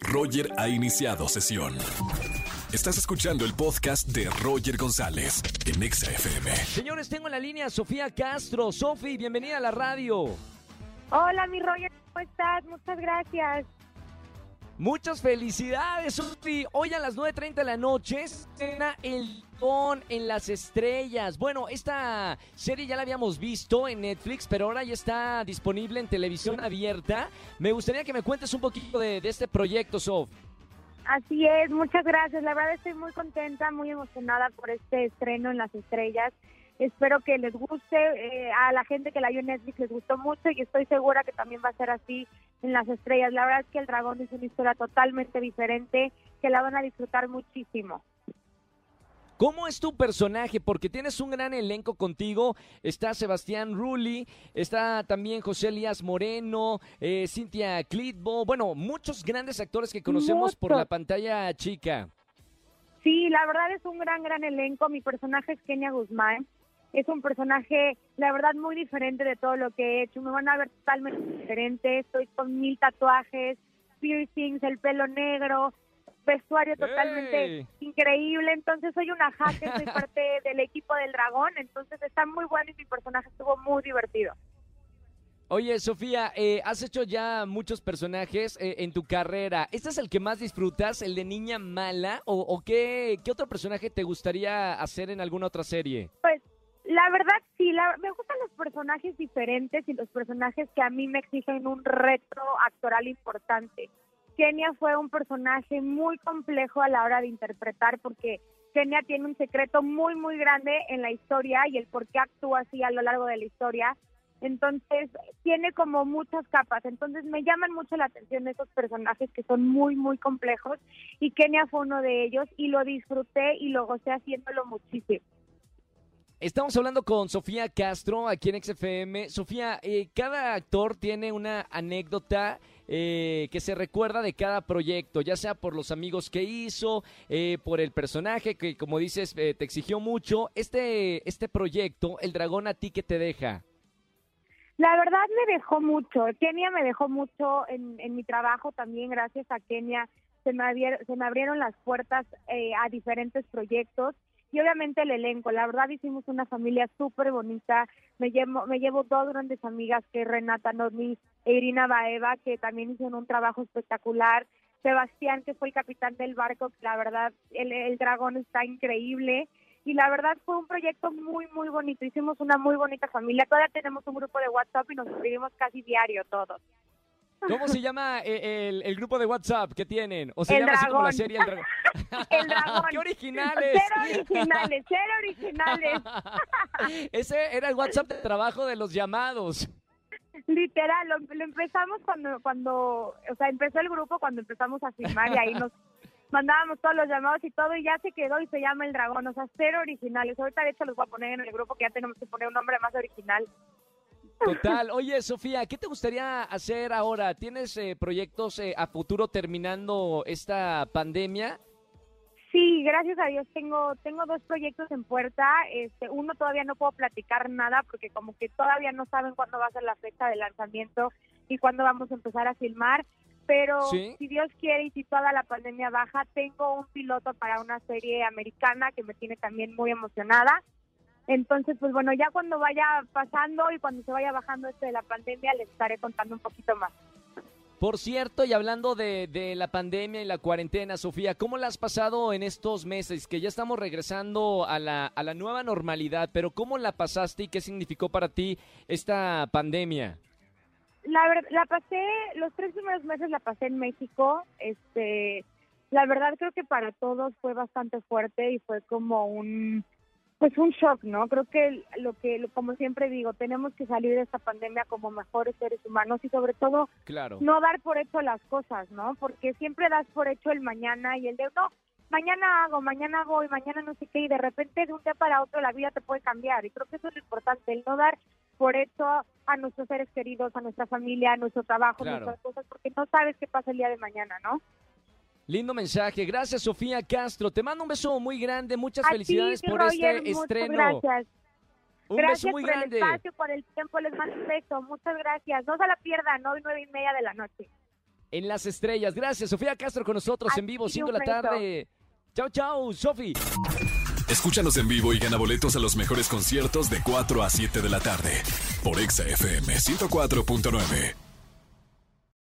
Roger ha iniciado sesión. Estás escuchando el podcast de Roger González en Exa FM. Señores, tengo en la línea a Sofía Castro. Sofi, bienvenida a la radio. Hola, mi Roger, ¿cómo estás? Muchas gracias. Muchas felicidades, Sofi. Hoy a las 9.30 de la noche cena El Don en las Estrellas. Bueno, esta serie ya la habíamos visto en Netflix, pero ahora ya está disponible en televisión abierta. Me gustaría que me cuentes un poquito de, de este proyecto, Sof. Así es, muchas gracias. La verdad estoy muy contenta, muy emocionada por este estreno en las estrellas. Espero que les guste, eh, a la gente que la vio en Netflix les gustó mucho y estoy segura que también va a ser así en las estrellas. La verdad es que El Dragón es una historia totalmente diferente, que la van a disfrutar muchísimo. ¿Cómo es tu personaje? Porque tienes un gran elenco contigo. Está Sebastián Rulli, está también José Elías Moreno, eh, Cintia Clitbo. Bueno, muchos grandes actores que conocemos por la pantalla chica. Sí, la verdad es un gran, gran elenco. Mi personaje es Kenia Guzmán. Es un personaje, la verdad, muy diferente de todo lo que he hecho. Me van a ver totalmente diferente. Estoy con mil tatuajes, piercings, el pelo negro, vestuario totalmente ¡Ey! increíble. Entonces soy una hacker, soy parte del equipo del dragón. Entonces está muy bueno y mi personaje estuvo muy divertido. Oye, Sofía, eh, has hecho ya muchos personajes eh, en tu carrera. ¿Este es el que más disfrutas, el de niña mala? ¿O, o qué, qué otro personaje te gustaría hacer en alguna otra serie? Pues la verdad sí, la- me gustan los personajes diferentes y los personajes que a mí me exigen un reto actoral importante. Kenia fue un personaje muy complejo a la hora de interpretar porque Kenia tiene un secreto muy, muy grande en la historia y el por qué actúa así a lo largo de la historia. Entonces, tiene como muchas capas. Entonces, me llaman mucho la atención esos personajes que son muy, muy complejos. Y Kenia fue uno de ellos y lo disfruté y lo gocé haciéndolo muchísimo. Estamos hablando con Sofía Castro aquí en XFM. Sofía, eh, cada actor tiene una anécdota eh, que se recuerda de cada proyecto, ya sea por los amigos que hizo, eh, por el personaje que, como dices, eh, te exigió mucho. Este, este proyecto, El Dragón, ¿a ti qué te deja? La verdad me dejó mucho. Kenia me dejó mucho en, en mi trabajo también. Gracias a Kenia se me, abier- se me abrieron las puertas eh, a diferentes proyectos y obviamente el elenco. La verdad hicimos una familia súper bonita. Me llevo, me llevo dos grandes amigas que es Renata Normi e Irina Baeva, que también hicieron un trabajo espectacular. Sebastián, que fue el capitán del barco, que la verdad el, dragón está increíble y la verdad fue un proyecto muy, muy bonito. Hicimos una muy bonita familia. Todavía tenemos un grupo de WhatsApp y nos escribimos casi diario todos. ¿Cómo se llama eh, el, el grupo de WhatsApp que tienen? ¿O se El llama así como la serie El Dragón? El dragón. ¡Qué originales! Cero originales, cero originales. Ese era el WhatsApp de trabajo de los llamados. Literal, lo, lo empezamos cuando, cuando, o sea, empezó el grupo cuando empezamos a filmar y ahí nos mandábamos todos los llamados y todo y ya se quedó y se llama El Dragón, o sea, cero originales. Ahorita de hecho los voy a poner en el grupo que ya tenemos que poner un nombre más original. Total. Oye, Sofía, ¿qué te gustaría hacer ahora? ¿Tienes eh, proyectos eh, a futuro terminando esta pandemia? Sí, gracias a Dios tengo tengo dos proyectos en puerta. Este, uno todavía no puedo platicar nada porque como que todavía no saben cuándo va a ser la fecha de lanzamiento y cuándo vamos a empezar a filmar. Pero Sí. si Dios quiere y si toda la pandemia baja, tengo un piloto para una serie americana que me tiene también muy emocionada. Entonces, pues bueno, ya cuando vaya pasando y cuando se vaya bajando esto de la pandemia, les estaré contando un poquito más. Por cierto, y hablando de, de la pandemia y la cuarentena, Sofía, ¿cómo la has pasado en estos meses? Que ya estamos regresando a la, a la nueva normalidad, pero ¿cómo la pasaste y qué significó para ti esta pandemia? La la pasé, los tres primeros meses la pasé en México. Este, la verdad creo que para todos fue bastante fuerte y fue como un, pues un shock, ¿no? Creo que lo que, como siempre digo, tenemos que salir de esta pandemia como mejores seres humanos y sobre todo Claro. no dar por hecho las cosas, ¿no? Porque siempre das por hecho el mañana y el de, no, mañana hago, mañana voy, mañana no sé qué, y de repente de un día para otro la vida te puede cambiar. Y creo que eso es lo importante, el no dar por hecho a nuestros seres queridos, a nuestra familia, a nuestro trabajo, Claro. nuestras cosas, porque no sabes qué pasa el día de mañana, ¿no? Lindo mensaje. Gracias, Sofía Castro. Te mando un beso muy grande. Muchas a felicidades ti, por Roger, este estreno. Gracias. Un gracias beso muy por grande. el espacio, por el tiempo, les mando un beso. Muchas gracias. No se la pierdan, hoy nueve y media de la noche. En las estrellas. Gracias, Sofía Castro con nosotros a en vivo, 5 de la tarde. Chao, chao, Sofi. Escúchanos en vivo y gana boletos a los mejores conciertos de 4 a 7 de la tarde por Exa FM 104.9.